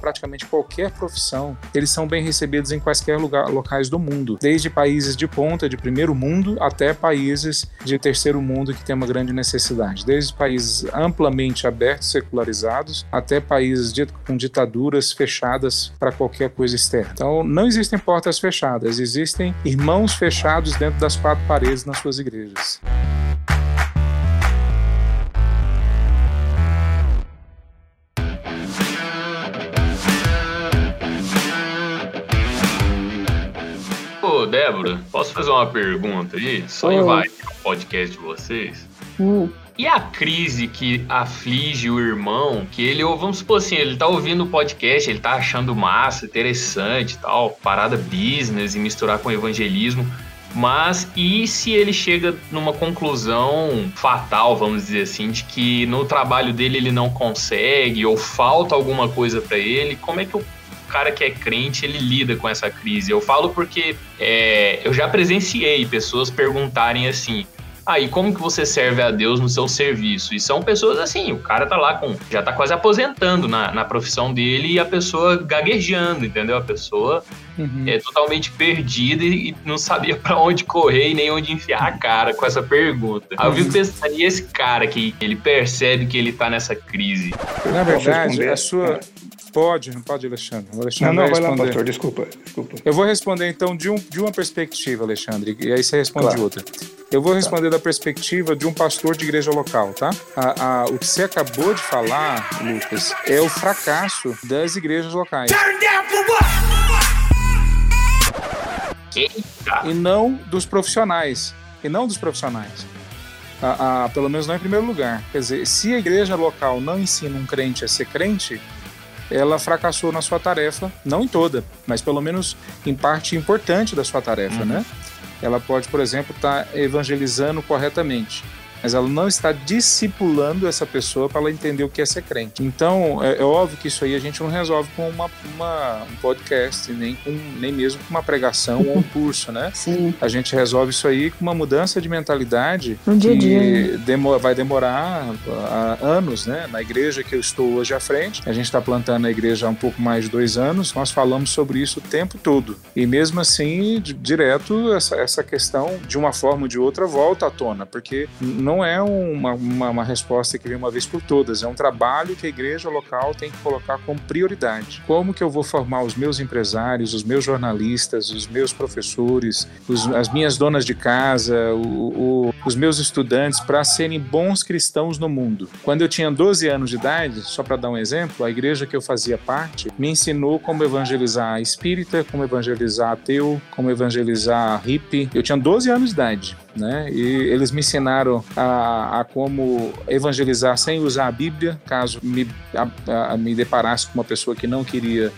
praticamente qualquer profissão, eles são bem recebidos em quaisquer lugar, locais do mundo, desde países de ponta de primeiro mundo até países de terceiro mundo que têm uma grande necessidade, desde países amplamente abertos, secularizados, até países de, com ditaduras fechadas para qualquer coisa externa. Então, não existem portas fechadas, existem irmãos fechados dentro das quatro paredes nas suas igrejas. Débora, posso fazer uma pergunta aí? Só vai o podcast de vocês. Hum. E a crise que aflige o irmão, que ele, vamos supor assim, ele tá ouvindo o podcast, ele tá achando massa, interessante tal, parada business e misturar com evangelismo. Mas e se ele chega numa conclusão fatal, vamos dizer assim, de que no trabalho dele ele não consegue ou falta alguma coisa para ele? Como é que o cara que é crente, ele lida com essa crise. Eu falo porque é, eu já presenciei pessoas perguntarem assim, aí ah, como que você serve a Deus no seu serviço? E são pessoas assim, o cara tá lá com, já tá quase aposentando na, na profissão dele e a pessoa gaguejando, entendeu? A pessoa uhum. é totalmente perdida e, não sabia *laughs* para onde correr e nem onde enfiar a cara com essa pergunta. Aí eu fico pensando, e esse cara que ele percebe que ele tá nessa crise? Na verdade, a sua, Pode, não pode, Alexandre. O Alexandre não, não, vai, vai lá, pastor, desculpa, desculpa. Eu vou responder então de, um, de uma perspectiva, Alexandre, e aí você responde claro. de outra. Eu vou responder tá. da perspectiva de um pastor de igreja local, tá? A, a, o que você acabou de falar, Lucas, é o fracasso das igrejas locais. E não dos profissionais. E não dos profissionais. A, a, pelo menos não em primeiro lugar. Quer dizer, se a igreja local não ensina um crente a ser crente, ela fracassou na sua tarefa, não em toda, mas pelo menos em parte importante da sua tarefa, uhum. né? Ela pode, por exemplo, estar tá evangelizando corretamente, mas ela não está discipulando essa pessoa para ela entender o que é ser crente. Então, é, é óbvio que isso aí a gente não resolve com uma, uma, um podcast, nem, com, nem mesmo com uma pregação ou um *laughs* curso, né? Sim. A gente resolve isso aí com uma mudança de mentalidade no dia que dia. Demo, vai demorar uh, anos, né? Na igreja que eu estou hoje à frente, a gente está plantando a igreja há um pouco mais de dois anos, nós falamos sobre isso o tempo todo. E mesmo assim, direto, essa, essa questão, de uma forma ou de outra, volta à tona, porque não é uma, uma, uma resposta que vem uma vez por todas, é um trabalho que a igreja local tem que colocar como prioridade. Como que eu vou formar os meus empresários, os meus jornalistas, os meus professores, os, as minhas donas de casa, o, o, os meus estudantes para serem bons cristãos no mundo? Quando eu tinha 12 anos de idade, só para dar um exemplo, a igreja que eu fazia parte me ensinou como evangelizar espírita, como evangelizar ateu, como evangelizar hippie. Eu tinha 12 anos de idade né? E eles me ensinaram a, a como evangelizar sem usar a Bíblia, caso me, a, a, me deparasse com uma pessoa que não queria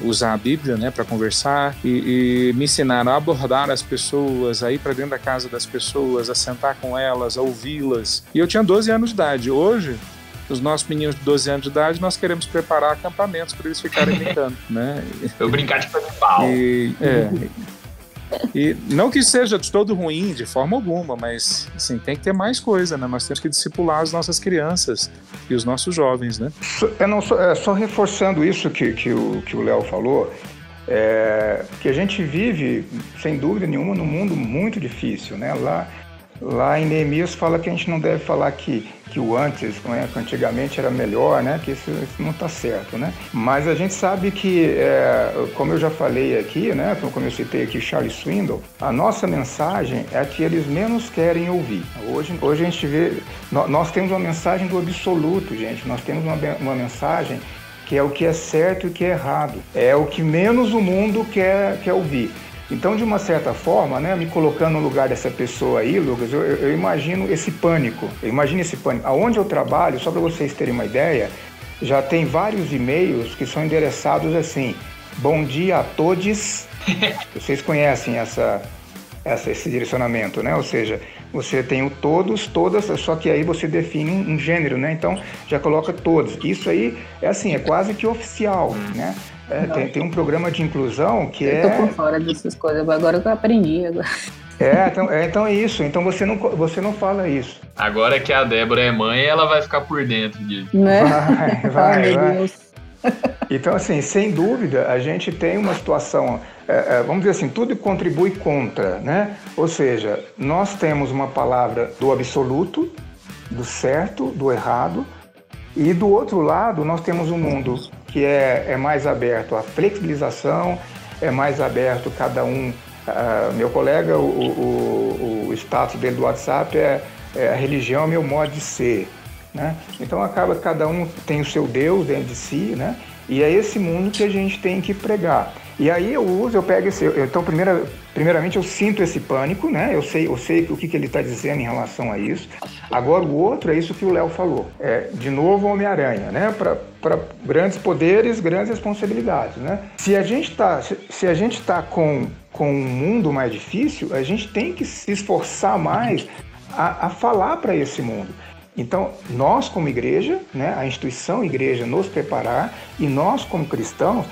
usar a Bíblia, né, para conversar. E, e, me ensinaram a abordar as pessoas, a ir para dentro da casa das pessoas, a sentar com elas, a ouvi-las. E eu tinha 12 anos de idade. Hoje, os nossos meninos de 12 anos de idade, nós queremos preparar acampamentos para eles ficarem brincando, *laughs* né? Eu brincar de pau. E, é, *laughs* e não que seja de todo ruim, de forma alguma, mas assim, tem que ter mais coisa, né? Nós temos que discipular as nossas crianças e os nossos jovens, né? É, não, só, é, só reforçando isso que, que o que o Léo falou, é, que a gente vive, sem dúvida nenhuma, num mundo muito difícil, né? Lá Lá em Neemias fala que a gente não deve falar que, que o antes, né, que antigamente era melhor, né, que isso, isso não está certo. Né? Mas a gente sabe que, é, como eu já falei aqui, né, como eu citei aqui Charles Swindoll, a nossa mensagem é a que eles menos querem ouvir. Hoje, hoje a gente vê, nós temos uma mensagem do absoluto, gente, nós temos uma, uma mensagem que é o que é certo e o que é errado. É o que menos o mundo quer, quer ouvir. Então, de uma certa forma, né, me colocando no lugar dessa pessoa aí, Lucas, eu, eu imagino esse pânico. Eu imagino esse pânico. Aonde eu trabalho, só para vocês terem uma ideia, já tem vários e-mails que são endereçados assim: Bom dia a todos. *laughs* vocês conhecem essa, essa, esse direcionamento, né? Ou seja, você tem o todos, todas, só que aí você define um, um gênero, né? Então já coloca todos. Isso aí é assim, é quase que oficial, né? É, tem, tem, um programa de inclusão que eu é. Eu tô por fora dessas coisas, agora que eu aprendi. Agora. É, então é, então é isso. Então você não, você não fala isso. Agora que a Débora é mãe, ela vai ficar por dentro disso. Né? Vai, vai, *laughs* vai. Então, assim, sem dúvida, a gente tem uma situação, é, é, vamos dizer assim, tudo contribui contra, né? Ou seja, nós temos uma palavra do absoluto, do certo, do errado, e do outro lado, nós temos um mundo que é, é mais aberto à flexibilização, é mais aberto cada um. Uh, meu colega, o, o, o, status dele do WhatsApp é, é a religião meu modo de ser. Né? Então acaba que cada um tem o seu Deus dentro de si, né? E é esse mundo que a gente tem que pregar. E aí eu uso, eu pego esse. Então, primeira, primeiramente, eu sinto esse pânico, né? Eu sei, eu sei o que, que ele está dizendo em relação a isso. Agora, o outro é isso que o Léo falou. É, de novo, Homem-Aranha, né? Para grandes poderes, grandes responsabilidades, né? Se a gente está se, se a gente tá com, com um mundo mais difícil, a gente tem que se esforçar mais a, a falar para esse mundo. Então, nós como igreja, né, a instituição igreja nos preparar e nós como cristãos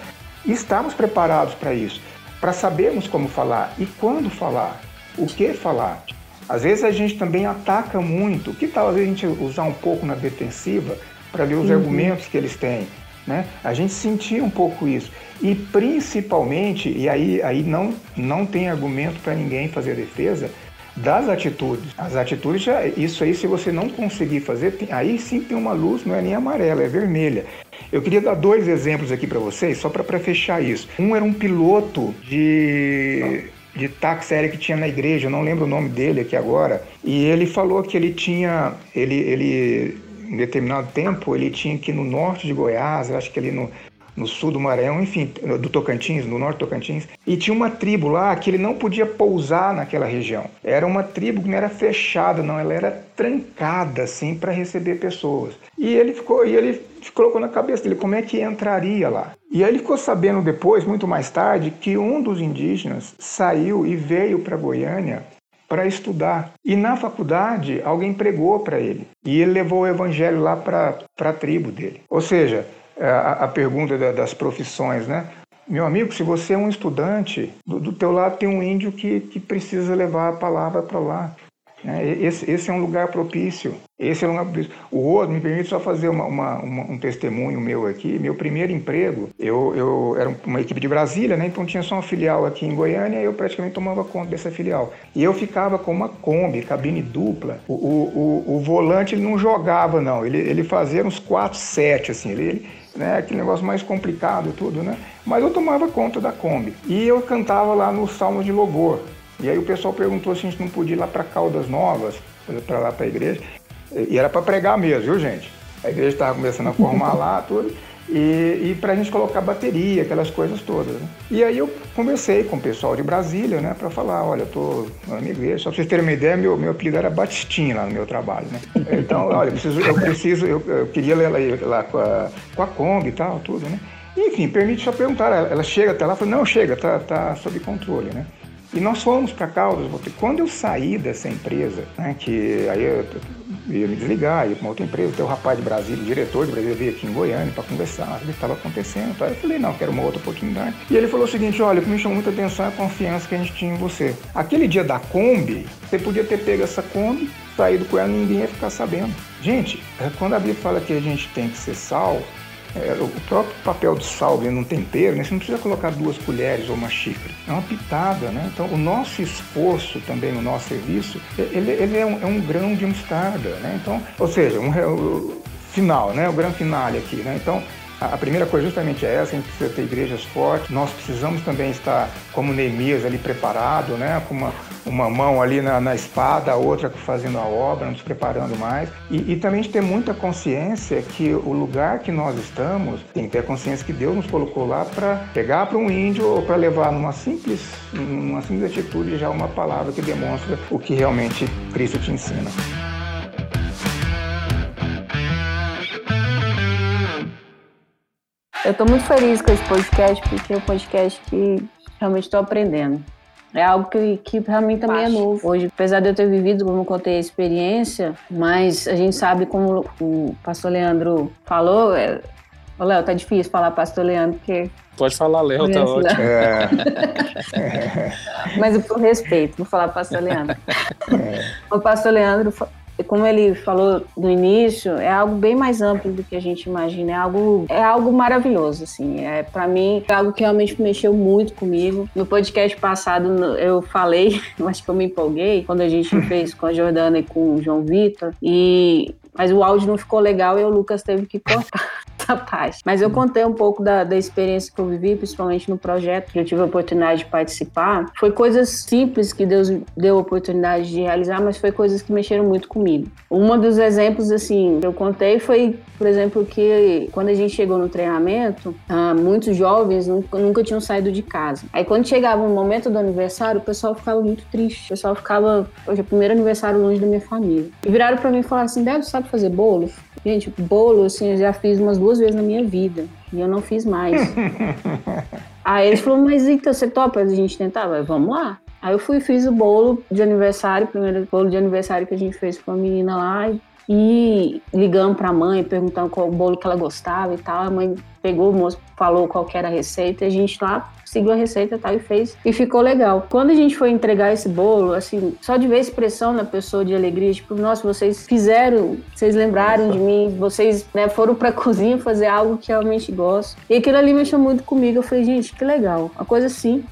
estamos preparados para isso, para sabermos como falar e quando falar, o que falar. Às vezes a gente também ataca muito. Que tal a gente usar um pouco na defensiva para ver os uhum. argumentos que eles têm? Né? A gente sentia um pouco isso. E principalmente, e aí, aí não, não tem argumento para ninguém fazer defesa, das atitudes. As atitudes, já, isso aí, se você não conseguir fazer, tem, aí sim tem uma luz, não é nem amarela, é vermelha. Eu queria dar dois exemplos aqui para vocês, só para fechar isso. Um era um piloto de de táxi aéreo que tinha na igreja, eu não lembro o nome dele aqui agora, e ele falou que ele tinha, ele, ele em determinado tempo, ele tinha que ir no norte de Goiás, eu acho que ali no, no sul do Maranhão, enfim, do Tocantins, no norte do Tocantins, e tinha uma tribo lá que ele não podia pousar naquela região. Era uma tribo que não era fechada, não, ela era trancada assim para receber pessoas. E ele ficou, e ele colocou na cabeça dele como é que entraria lá. E aí ele ficou sabendo depois, muito mais tarde, que um dos indígenas saiu e veio para Goiânia para estudar. E na faculdade, alguém pregou para ele. E ele levou o evangelho lá para a tribo dele. Ou seja, a, a pergunta da, das profissões, né? Meu amigo, se você é um estudante, do, do teu lado tem um índio que, que precisa levar a palavra para lá. Né? Esse, esse, é um lugar propício. Esse é um lugar propício. O outro, me permite só fazer uma, uma, uma, um testemunho meu aqui. Meu primeiro emprego, eu, eu era uma equipe de Brasília, né? então tinha só uma filial aqui em Goiânia e eu praticamente tomava conta dessa filial. E eu ficava com uma Kombi, cabine dupla. O, o, o, o volante ele não jogava, não. Ele, ele fazia uns 4, 7, assim. Ele, ele né, aquele negócio mais complicado tudo, né? Mas eu tomava conta da Kombi. E eu cantava lá no Salmo de Louvor. E aí o pessoal perguntou se a gente não podia ir lá para Caldas Novas, para lá para a igreja. E era para pregar mesmo, viu, gente? A igreja estava começando a formar lá, tudo. E, e para a gente colocar bateria, aquelas coisas todas. Né? E aí eu conversei com o pessoal de Brasília, né, para falar, olha, eu tô na minha igreja, só para vocês terem uma ideia, meu, meu apelido era Batistinha lá no meu trabalho, né? Então, olha, eu preciso, eu, preciso, eu, eu queria lá, lá com, a, com a Kombi e tal, tudo, né? Enfim, permite só perguntar, ela, ela chega até lá fala, não, chega, tá, tá sob controle, né? E nós fomos para Caldas. Quando eu saí dessa empresa, né, que aí eu ia me desligar, ia para uma outra empresa, tem o rapaz de Brasília, diretor de Brasília veio aqui em Goiânia para conversar, o que estava acontecendo. Tá? Eu falei, não, quero uma outra oportunidade. E ele falou o seguinte, olha, o que me chamou muita atenção é a confiança que a gente tinha em você. Aquele dia da Kombi, você podia ter pego essa Kombi, saído com ela, ninguém ia ficar sabendo. Gente, quando a Bíblia fala que a gente tem que ser sal, é, o próprio papel de sal num tempero, né, você não precisa colocar duas colheres ou uma xícara. É uma pitada, né? Então, o nosso esforço também no nosso serviço, ele, ele é, um, é, um, grão de mostarda, né? Então, ou seja, um o final, né? O grande finale aqui, né? Então, a primeira coisa justamente é essa, a gente precisa ter igrejas fortes, nós precisamos também estar como Neemias ali preparado, né? com uma, uma mão ali na, na espada, a outra fazendo a obra, nos preparando mais. E, e também a gente ter muita consciência que o lugar que nós estamos, tem que ter a consciência que Deus nos colocou lá para pegar para um índio ou para levar numa simples, numa simples atitude já uma palavra que demonstra o que realmente Cristo te ensina. Eu estou muito feliz com esse podcast, porque é um podcast que realmente estou aprendendo. É algo que, que para mim também é novo. Hoje, apesar de eu ter vivido, como eu contei, a experiência, mas a gente sabe como o pastor Leandro falou. É... Ô, Léo, tá difícil falar pastor Leandro, porque. Pode falar, Léo, tá ótimo. É. *laughs* mas por respeito, vou falar pastor Leandro. *laughs* É. O pastor Leandro como ele falou no início, é algo bem mais amplo do que a gente imagina. É algo, é algo maravilhoso, assim. É para mim é algo que realmente mexeu muito comigo. No podcast passado eu falei, *laughs* acho que eu me empolguei quando a gente *laughs* fez com a Jordana e com o João Vitor e mas o áudio não ficou legal e o Lucas teve que cortar essa parte. Mas eu contei um pouco da, da experiência que eu vivi, principalmente no projeto que eu tive a oportunidade de participar. Foi coisas simples que Deus deu a oportunidade de realizar, mas foi coisas que mexeram muito comigo. Um dos exemplos, assim, que eu contei foi, por exemplo, que quando a gente chegou no treinamento, ah, muitos jovens nunca, nunca tinham saído de casa. Aí quando chegava o momento do aniversário, o pessoal ficava muito triste. O pessoal ficava, hoje é o primeiro aniversário longe da minha família. E viraram para mim e falaram assim, Débora, sabe fazer bolo? Gente, bolo, assim, eu já fiz umas duas vezes na minha vida. E eu não fiz mais. *laughs* Aí eles falaram, mas então você topa a gente tentar? Eu, Vamos lá. Aí eu fui e fiz o bolo de aniversário, primeiro bolo de aniversário que a gente fez com a menina lá. E ligamos para a mãe, perguntando qual bolo que ela gostava e tal. A mãe pegou o moço, falou qual era a receita, e a gente lá seguiu a receita tal, e fez, e ficou legal. Quando a gente foi entregar esse bolo, assim, só de ver a expressão na pessoa de alegria, tipo, nossa, vocês fizeram, vocês lembraram de mim, vocês né, foram pra *laughs* cozinha fazer algo que realmente gosto. E aquilo ali mexeu muito comigo. Eu falei, gente, que legal. Uma coisa assim,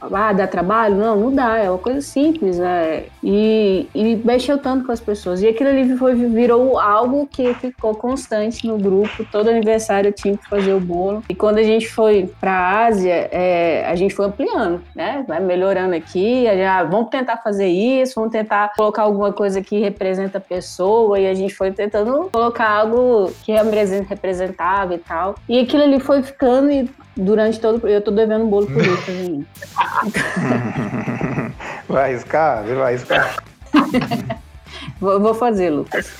ah, dá trabalho? Não, não dá, é uma coisa simples, né? E, e mexeu tanto com as pessoas. E aquilo ali foi, virou algo que ficou constante no grupo. Todo aniversário eu tinha que fazer o bolo. E quando a gente foi para a Ásia, é, a gente foi ampliando, né? Vai melhorando aqui, já, vamos tentar fazer isso, vamos tentar colocar alguma coisa que representa a pessoa. E a gente foi tentando colocar algo que representava e tal. E aquilo ali foi ficando e durante todo. Eu tô devendo um bolo pro Lucas ainda. vai arriscar? Vai arriscar? *laughs* Vou, vou fazer, Lucas.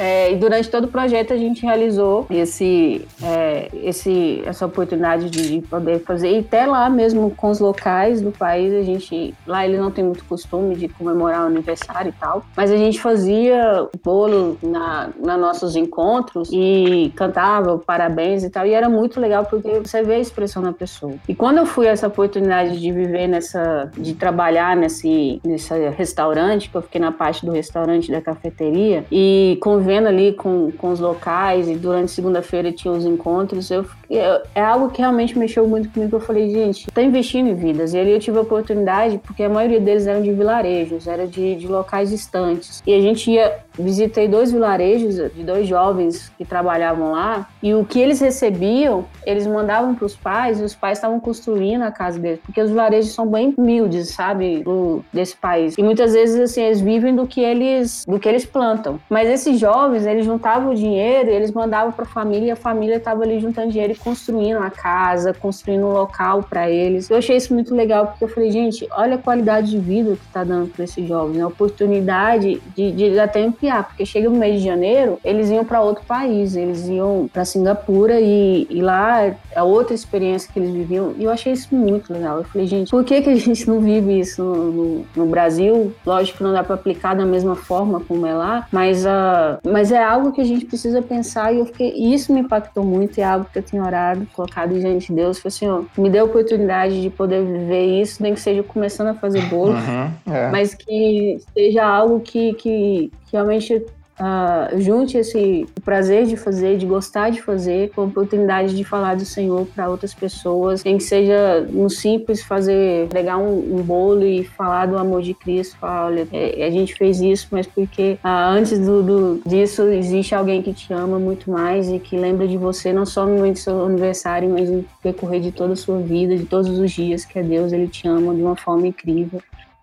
É, e durante todo o projeto a gente realizou esse, é, esse, essa oportunidade de, de, poder fazer. E até lá mesmo com os locais do país, a gente. Lá eles não têm muito costume de comemorar o aniversário e tal. Mas a gente fazia bolo na, na nossos encontros e cantava parabéns e tal. E era muito legal porque você vê a expressão da pessoa. E quando eu fui essa oportunidade de viver nessa. de trabalhar nesse, nesse restaurante, que eu fiquei na parte do restaurante da cafeteria, e convivendo ali com, com os locais, e durante segunda-feira tinha os encontros, eu, eu, é algo que realmente mexeu muito comigo. Eu falei, gente, tá investindo em vidas. E ali eu tive a oportunidade, porque a maioria deles eram de vilarejos, era de, de locais distantes. E a gente ia visitei dois vilarejos de dois jovens que trabalhavam lá e o que eles recebiam, eles mandavam para os pais e os pais estavam construindo a casa deles, porque os vilarejos são bem humildes, sabe, do, desse país. E muitas vezes assim, eles vivem do que eles do que eles plantam. Mas esses jovens, eles juntavam o dinheiro, e eles mandavam para a família e a família estava ali juntando dinheiro e construindo a casa, construindo um local para eles. Eu achei isso muito legal porque eu falei, gente, olha a qualidade de vida que está dando para esses jovens, a oportunidade de, de até ampliar, porque chega no mês de janeiro, eles iam para outro país, eles iam para Singapura e, e lá é outra experiência que eles viviam. E eu achei isso muito legal. Eu falei, gente, por que, que a gente não vive isso no, no, no Brasil? Lógico que não dá para aplicar da mesma forma como é lá, mas, uh, mas é algo que a gente precisa pensar e eu fiquei, e isso me impactou muito, é algo que eu tenho orado, colocado diante de Deus. Falei assim, ó, me dê a oportunidade de poder viver isso, nem que seja começando a fazer bolo, uhum, é. mas que seja algo que, que realmente uh, junte esse prazer de fazer, de gostar de fazer, com a oportunidade de falar do Senhor para outras pessoas, nem que seja no simples fazer, pegar um, um, bolo e falar do amor de Cristo, falar, olha, é, a gente fez isso, mas porque uh, antes do, do, disso existe alguém que te ama muito mais e que lembra de você não só no momento do seu aniversário, mas no decorrer de toda a sua vida, de todos os dias que é Deus, ele te ama de uma forma incrível.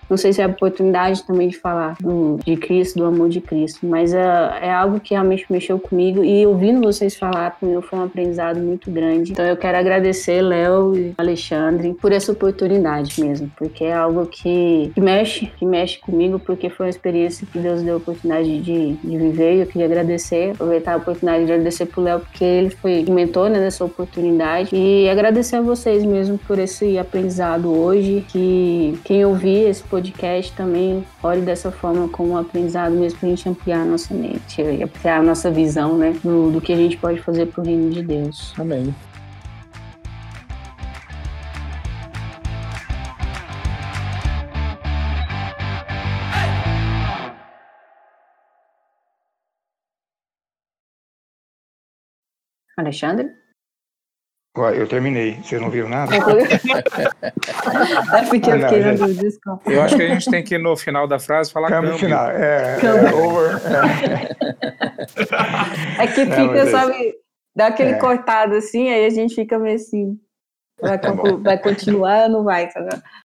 Não sei se é a oportunidade também de falar do, de Cristo, do amor de Cristo, mas é, é algo que realmente mexeu comigo e ouvindo vocês falar comigo foi um aprendizado muito grande. Então eu quero agradecer Léo e Alexandre por essa oportunidade mesmo, porque é algo que, que, mexe, que mexe comigo, porque foi uma experiência que Deus deu a oportunidade de, de viver e eu queria agradecer, aproveitar a oportunidade de agradecer pro Léo, porque ele foi o mentor né, dessa oportunidade e agradecer a vocês mesmo por esse aprendizado hoje, que quem ouvir esse podcast também olhe dessa forma como um aprendizado mesmo para a gente ampliar a nossa mente, ampliar a nossa visão, né, do, do que a gente pode fazer para o reino de Deus. Amém. Alexandre? Eu terminei. Vocês não viram nada? é porque eu fiquei na dúvida, desculpa. Eu acho que a gente tem que, no final da frase, falar câmbio. câmbio. final. É, é over. É, *laughs* é que fica, é sabe, dá aquele é. cortado assim, aí a gente fica meio assim. Vai, tá vai continuar ou não vai?